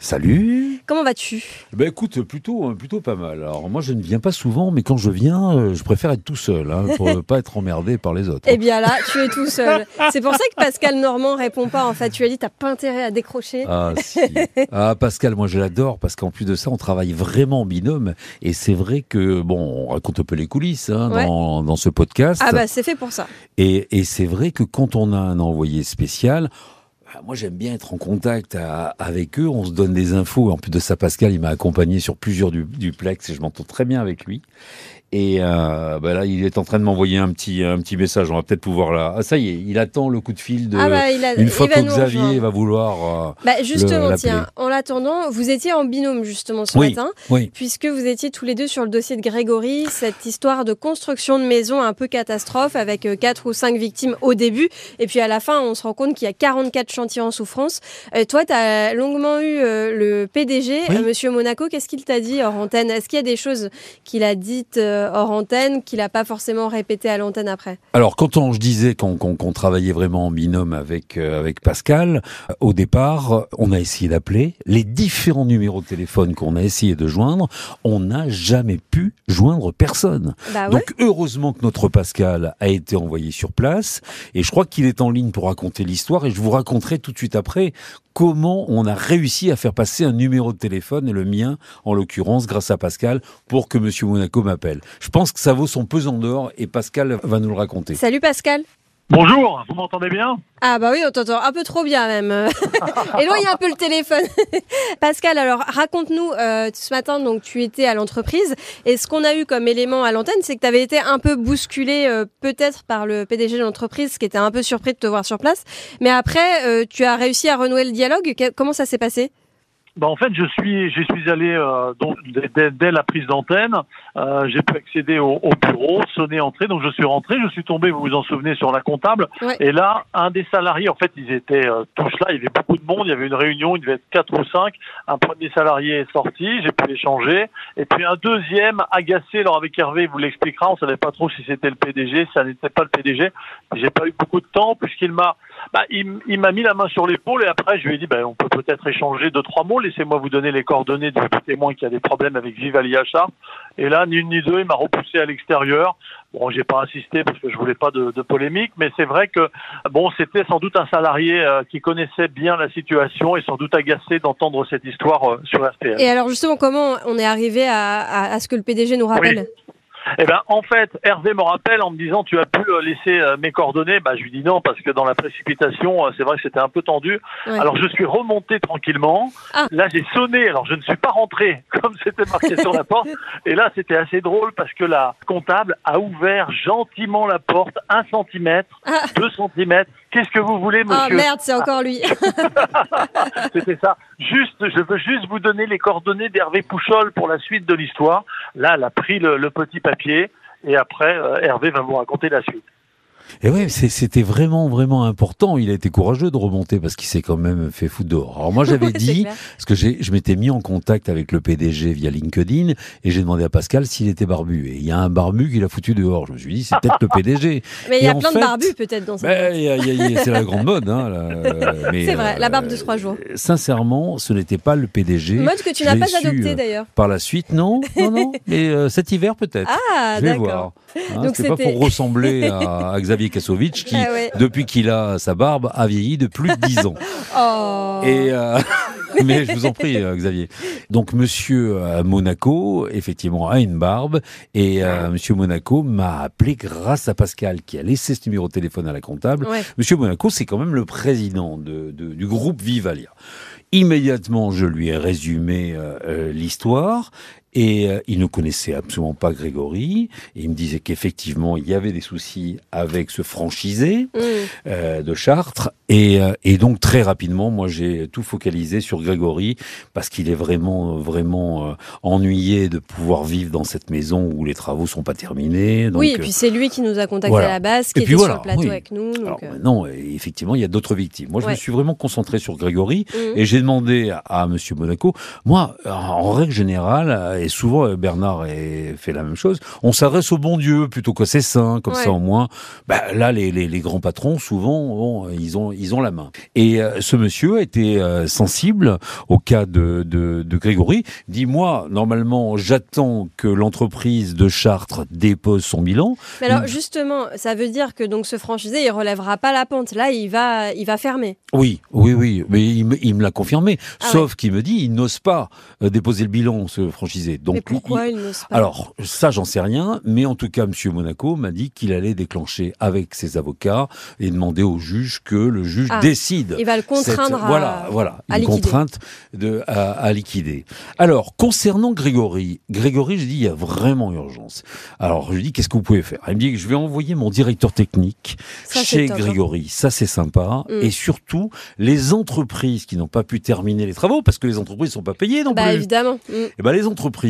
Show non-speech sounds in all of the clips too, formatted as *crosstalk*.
Salut Comment vas-tu? Ben écoute, plutôt, euh, plutôt pas mal. Alors moi je ne viens pas souvent, mais quand je viens, euh, je préfère être tout seul, hein, pour ne *laughs* pas être emmerdé par les autres. Eh bien là, tu es tout seul. C'est pour ça que Pascal Normand répond pas. En fait, tu as dit, t'as pas intérêt à décrocher. Ah si. Ah Pascal, moi je l'adore parce qu'en plus de ça, on travaille vraiment en binôme. Et c'est vrai que, bon, on raconte un peu les coulisses hein, Ouais. dans, dans ce podcast. Ah bah c'est fait pour ça. Et, et c'est vrai que quand on a un envoyé spécial, moi j'aime bien être en contact avec eux, on se donne des infos. En plus de ça, Pascal, il m'a accompagné sur plusieurs du, duplex et je m'entends très bien avec lui. Et euh, bah là, il est en train de m'envoyer un petit, un petit message. On va peut-être pouvoir là. Ah, ça y est, il attend le coup de fil de. Ah bah il a. une fois que Xavier rejoindre. va vouloir. euh, Bah justement, tiens, en l'attendant, vous étiez en binôme justement ce Oui. matin, Oui. puisque vous étiez tous les deux sur le dossier de Grégory, cette histoire de construction de maison un peu catastrophe avec euh, quatre ou cinq victimes au début, et puis à la fin, on se rend compte qu'il y a 44 chantiers en souffrance. Euh, toi, tu as longuement eu euh, le PDG, Oui. euh, Monsieur Monaco. Qu'est-ce qu'il t'a dit hors antenne? Est-ce qu'il y a des choses qu'il a dites euh, hors antenne qu'il n'a pas forcément répétées à l'antenne après Alors, quand on, je disais qu'on travaillait vraiment en binôme avec, euh, avec Pascal, euh, au départ, on a essayé d'appeler. Les différents numéros de téléphone qu'on a essayé de joindre, on n'a jamais pu joindre personne. Bah ouais. Donc, heureusement que notre Pascal a été envoyé sur place. Et je crois qu'il est en ligne pour raconter l'histoire. Et je vous raconterai tout de suite après comment on a réussi à faire passer un numéro de téléphone, et le mien, en l'occurrence, grâce à Pascal, pour que Monsieur Monaco m'appelle. Je pense que ça vaut son pesant d'or et Pascal va nous le raconter. Salut Pascal. Bonjour, vous m'entendez bien? Ah bah oui, on t'entend un peu trop bien même. *laughs* Éloigne un peu le téléphone. *laughs* Pascal, alors raconte-nous, euh, ce matin, donc tu étais à l'entreprise et ce qu'on a eu comme élément à l'antenne, c'est que tu avais été un peu bousculé euh, peut-être par le PDG de l'entreprise qui était un peu surpris de te voir sur place. Mais après, euh, tu as réussi à renouer le dialogue. Que- comment ça s'est passé? Bah, En fait, je suis, j'y suis allé euh, donc, dès, dès- la prise d'antenne. Euh, j'ai pu accéder au, au bureau, sonner, entrer. Donc, je suis rentré. Je suis tombé, vous vous en souvenez, sur la comptable. Ouais. Et là, un des salariés, en fait, ils étaient euh, tous là. Il y avait beaucoup de monde. Il y avait une réunion. Il devait être quatre ou cinq. Un premier salarié est sorti. J'ai pu échanger. Et puis un deuxième, agacé. Alors, avec Hervé, il vous l'expliquera. On savait pas trop si c'était le PDG, si ça n'était pas le PDG. J'ai pas eu beaucoup de temps puisqu'il m'a bah, il m'a mis la main sur l'épaule et après je lui ai dit bah, on peut peut-être échanger deux trois mots. Laissez-moi vous donner les coordonnées du témoin qui a des problèmes avec Vivalia Chartres. Et là, ni une ni deux, il m'a repoussé à l'extérieur. Bon, j'ai pas insisté parce que je voulais pas de, de polémique, mais c'est vrai que bon, c'était sans doute un salarié euh, qui connaissait bien la situation et sans doute agacé d'entendre cette histoire euh, sur RTL. Et alors justement, comment on est arrivé à, à- à ce que le PDG nous rappelle? Eh ben, en fait, Hervé me rappelle en me disant tu as pu euh, laisser euh, mes coordonnées. Bah, je lui dis non parce que dans la précipitation, euh, c'est vrai que c'était un peu tendu. Ouais. Alors je suis remonté tranquillement. Ah. Là, j'ai sonné. Alors je ne suis pas rentré *laughs* comme c'était marqué sur la porte. Et là, c'était assez drôle parce que la comptable a ouvert gentiment la porte un centimètre, Ah. deux centimètres. Qu'est-ce que vous voulez, Ah monsieur merde, c'est encore lui. *laughs* C'était ça. Juste, je veux juste vous donner les coordonnées d'Hervé Pouchol pour la suite de l'histoire. Là, elle a pris le, le petit papier et après, euh, Hervé va vous raconter la suite. Et ouais, c'était vraiment, vraiment important. Il a été courageux de remonter parce qu'il s'est quand même fait foutre dehors. Alors moi, *laughs* j'avais dit, parce que je m'étais mis en contact avec le PDG via LinkedIn et j'ai demandé à Pascal s'il était barbu. Et il y a un barbu qui l'a foutu dehors. Je me suis dit, c'est peut-être le *laughs* PDG. Mais il y a plein fait, de barbus peut-être dans y a- c'est la grande mode. Hein, *laughs* euh, C'est vrai, la barbe de euh, trois jours. Sincèrement, ce n'était pas le PDG. Mode que tu n'as pas adopté euh, d'ailleurs. Par la suite, non, non, non. Mais euh, cet hiver peut-être. Ah, Je vais d'accord. voir. Hein, Donc c'est pas pour ressembler à, à Xavier Kassovitch qui, Ah ouais. depuis qu'il a sa barbe, a vieilli de plus de 10 ans. *laughs* Oh. Et euh, *laughs* mais je vous en prie, euh, Xavier. Donc Monsieur euh, Monaco, effectivement, a une barbe et euh, Monsieur Monaco m'a appelé grâce à Pascal qui a laissé ce numéro de téléphone à la comptable. Ouais. Monsieur Monaco, c'est quand même le président de- de- du groupe Vivalia. Immédiatement, je lui ai résumé euh, l'histoire Et euh, il ne connaissait absolument pas Grégory. Et il me disait qu'effectivement, il y avait des soucis avec ce franchisé Mm. euh, de Chartres. Et, euh, et donc, très rapidement, moi, j'ai tout focalisé sur Grégory parce qu'il est vraiment, vraiment euh, ennuyé de pouvoir vivre dans cette maison où les travaux sont pas terminés. Donc, oui, et euh, puis c'est lui qui nous a contactés voilà. à la base, qui Et était puis voilà, sur le plateau oui. avec nous. Donc, alors maintenant, effectivement, il y a d'autres victimes. Moi, je me suis vraiment concentré sur Grégory Mhm. et j'ai demandé à, à Monsieur Monaco. Moi, en règle générale, et souvent euh, Bernard fait la même chose, on s'adresse au bon Dieu plutôt qu'au ses saints, comme Ouais. ça au moins. Bah, là, les, les, les grands patrons, souvent, bon, ils ont ils ont la main. Et euh, ce monsieur a été euh, sensible au cas de, de, de Grégory. Dit moi, normalement, j'attends que l'entreprise de Chartres dépose son bilan. Mais alors justement, ça veut dire que donc ce franchisé, il relèvera pas la pente. Là, il va, il va fermer. Oui, oui, oui, mais il me, il me l'a confirmé. Ah Sauf qu'il me dit, il n'ose pas euh, déposer le bilan, ce franchisé. Donc, Mais pourquoi il- il, n'ose pas alors, ça, j'en sais rien, mais en tout cas, Monsieur Monaco m'a dit qu'il allait déclencher avec ses avocats et demander au juge que le juge Ah, décide. Il va le cette- contraindre à, voilà, voilà, à une liquider. contrainte de, à, à liquider. Alors, concernant Grégory, Grégory, je dis, il y a vraiment urgence. Alors, je lui dis, qu'est-ce que vous pouvez faire? Il me dit que je vais envoyer mon directeur technique Ça, chez hein. Grégory. Ça, c'est sympa. Mm. Et surtout, les entreprises qui n'ont pas pu terminer les travaux, parce que les entreprises ne sont pas payées non Bah plus. évidemment. Mm. Eh ben, les entreprises,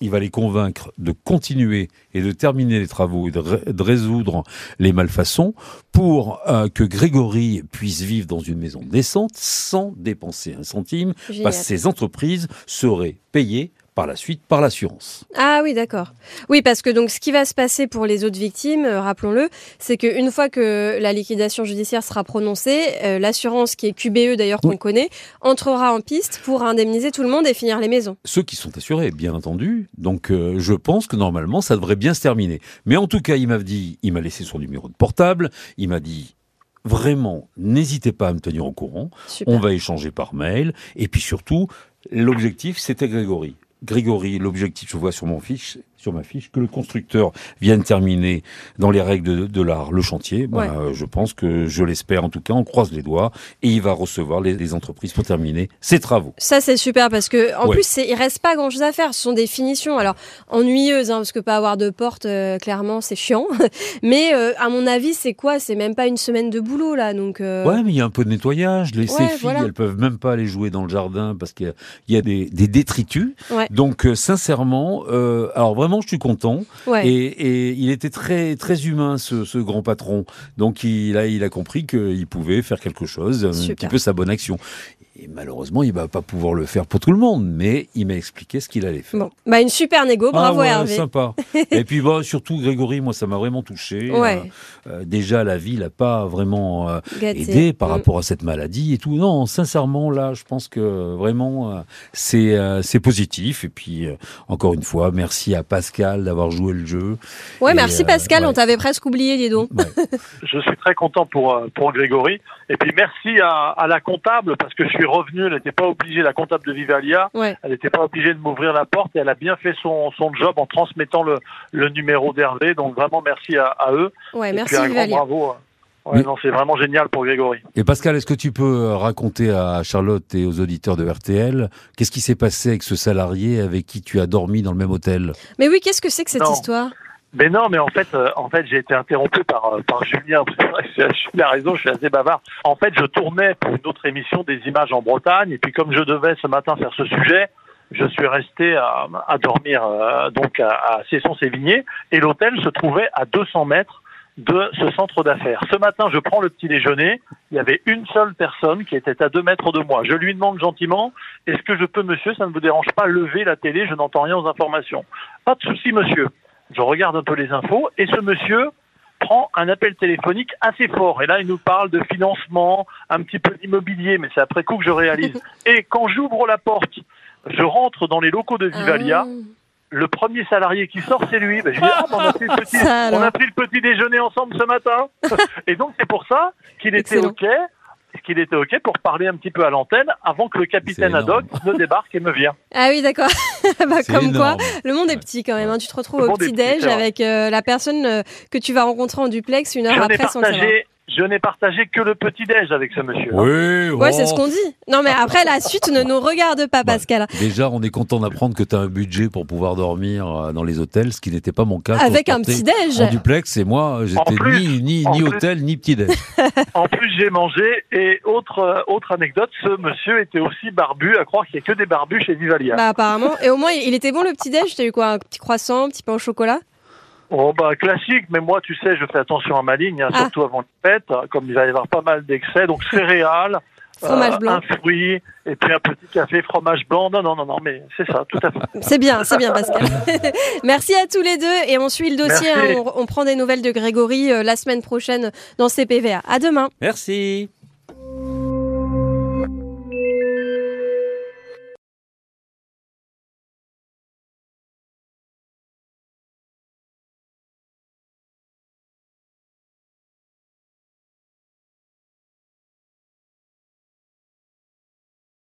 il va les convaincre de continuer et de terminer les travaux et de, ré- de résoudre les malfaçons pour euh, que Grégory puisse vivre dans une maison décente sans dépenser un centime, parce que ces entreprises seraient payées par la suite par l'assurance. Ah oui, d'accord. Oui, parce que donc ce qui va se passer pour les autres victimes, euh, rappelons-le, c'est qu'une fois que la liquidation judiciaire sera prononcée, euh, l'assurance qui est QBE d'ailleurs qu'on Oui. connaît, entrera en piste pour indemniser tout le monde et finir les maisons. Ceux qui sont assurés, bien entendu. Donc, euh, je pense que normalement, ça devrait bien se terminer. Mais en tout cas, il m'a dit, il m'a laissé son numéro de portable. Il m'a dit, vraiment, n'hésitez pas à me tenir au courant. Super. On va échanger par mail. Et puis surtout, l'objectif, c'était Grégory. Grégory, l'objectif, je vois sur mon fiche, sur ma fiche, que le constructeur vienne terminer dans les règles de, de l'art le chantier. Ben, Ouais. euh, je pense que, je l'espère en tout cas, on croise les doigts et il va recevoir les, les entreprises pour terminer ses travaux. Ça c'est super parce que en Ouais. plus il reste pas grand chose à faire. Ce sont des finitions alors ennuyeuses hein, parce que pas avoir de porte euh, clairement c'est chiant. *laughs* Mais euh, à mon avis c'est quoi? C'est même pas une semaine de boulot là donc. euh, Ouais, mais il y a un peu de nettoyage. Les, ces Ouais, filles, voilà. elles peuvent même pas aller jouer dans le jardin parce qu'il y a, il y a des, des détritus. Donc, sincèrement, alors vraiment, je suis content. ouais. Et, et il était très très humain, ce, ce grand patron. Donc, il a, il a compris qu'il pouvait faire quelque chose, un petit peu sa bonne action. Et malheureusement, il va pas pouvoir le faire pour tout le monde, mais il m'a expliqué ce qu'il allait faire. Bon, bah une super négo, bravo ah ouais, Hervé. sympa. *laughs* Et puis bon, surtout Grégory, moi ça m'a vraiment touché. Ouais. Euh, euh, déjà la vie l'a pas vraiment euh, aidé par Mm. rapport à cette maladie et tout. Non, sincèrement là, je pense que vraiment euh, c'est euh, c'est positif. Et puis euh, encore une fois, merci à Pascal d'avoir joué le jeu. Ouais, Et, merci euh, Pascal, ouais. on t'avait presque oublié, dis donc. Ouais. *laughs* Je suis très content pour, euh, pour Grégory. Et puis merci à, à la comptable parce que je suis revenu. Elle n'était pas obligée, la comptable de Vivalia, Ouais. elle n'était pas obligée de m'ouvrir la porte et elle a bien fait son, son job en transmettant le, le numéro d'Hervé. Donc vraiment merci à, à eux. Ouais, et merci puis un grand Vivalia. bravo. Ouais, Oui. non, c'est vraiment génial pour Grégory. Et Pascal, est-ce que tu peux euh, raconter à Charlotte et aux auditeurs de RTL qu'est-ce qui s'est passé avec ce salarié avec qui tu as dormi dans le même hôtel? Mais oui, qu'est-ce que c'est que cette Non. histoire? Mais non, mais en fait, euh, en fait, j'ai été interrompu par euh, par Julien. *laughs* Il a raison, je suis assez bavard. En fait, je tournais pour une autre émission des images en Bretagne, et puis comme je devais ce matin faire ce sujet, je suis resté à, à dormir euh, donc à, à Cesson-Sévigné, et l'hôtel se trouvait à 200 mètres de ce centre d'affaires. Ce matin, je prends le petit déjeuner. Il y avait une seule personne qui était à deux mètres de moi. Je lui demande gentiment Est-ce que je peux, monsieur, ça ne vous dérange pas, lever la télé Je n'entends rien aux informations. Pas de souci, monsieur. Je regarde un peu les infos et ce monsieur prend un appel téléphonique assez fort. Et là, il nous parle de financement, un petit peu d'immobilier, mais c'est après coup que je réalise. *laughs* Et quand j'ouvre la porte, je rentre dans les locaux de Vivalia. Ah. Le premier salarié qui sort, c'est lui. Ben, je dis, ah, ben, on, a pris le *laughs* petit, on a pris le petit déjeuner ensemble ce matin. *laughs* Et donc, c'est pour ça qu'il était. OK. Qu'il était OK pour parler un petit peu à l'antenne avant que le capitaine. Haddock ne débarque et me vienne. *laughs* Ah oui, d'accord. bah, comme quoi, le monde est petit quand même. hein. Tu te retrouves Le au monde est petit petit, déj c'est vrai. avec euh, la personne euh, que tu vas rencontrer en duplex une heure après le savoir. Je n'ai partagé que le petit-déj avec ce monsieur. Oui, Ouais, c'est oh. ce qu'on dit. Non, mais après, la suite ne nous regarde pas, Bah, Pascal. Déjà, on est content d'apprendre que tu as un budget pour pouvoir dormir euh, dans les hôtels, ce qui n'était pas mon cas. Avec un petit-déj. En duplex, et moi, j'étais plus, ni, ni, ni plus. hôtel, ni petit-déj. *laughs* En plus, j'ai mangé. Et autre, euh, autre anecdote, ce monsieur était aussi barbu, à croire qu'il n'y a que des barbus chez Vivalia. Bah, apparemment. Et au moins, il était bon le petit-déj. T'as eu quoi? Un petit croissant, un petit pain au chocolat? Oh bah classique, mais moi tu sais, je fais attention à ma ligne, hein, Ah. surtout avant les fêtes, comme il va y avoir pas mal d'excès, donc céréales, *laughs* Fromage euh, blanc. un fruit, et puis un petit café, fromage blanc. Non, non, non, non, mais c'est ça, tout à fait. *laughs* C'est bien, c'est bien, Pascal. *laughs* Merci à tous les deux. Et on suit le dossier. Hein. on, on prend des nouvelles de Grégory euh, la semaine prochaine dans CPVA. À demain. Merci.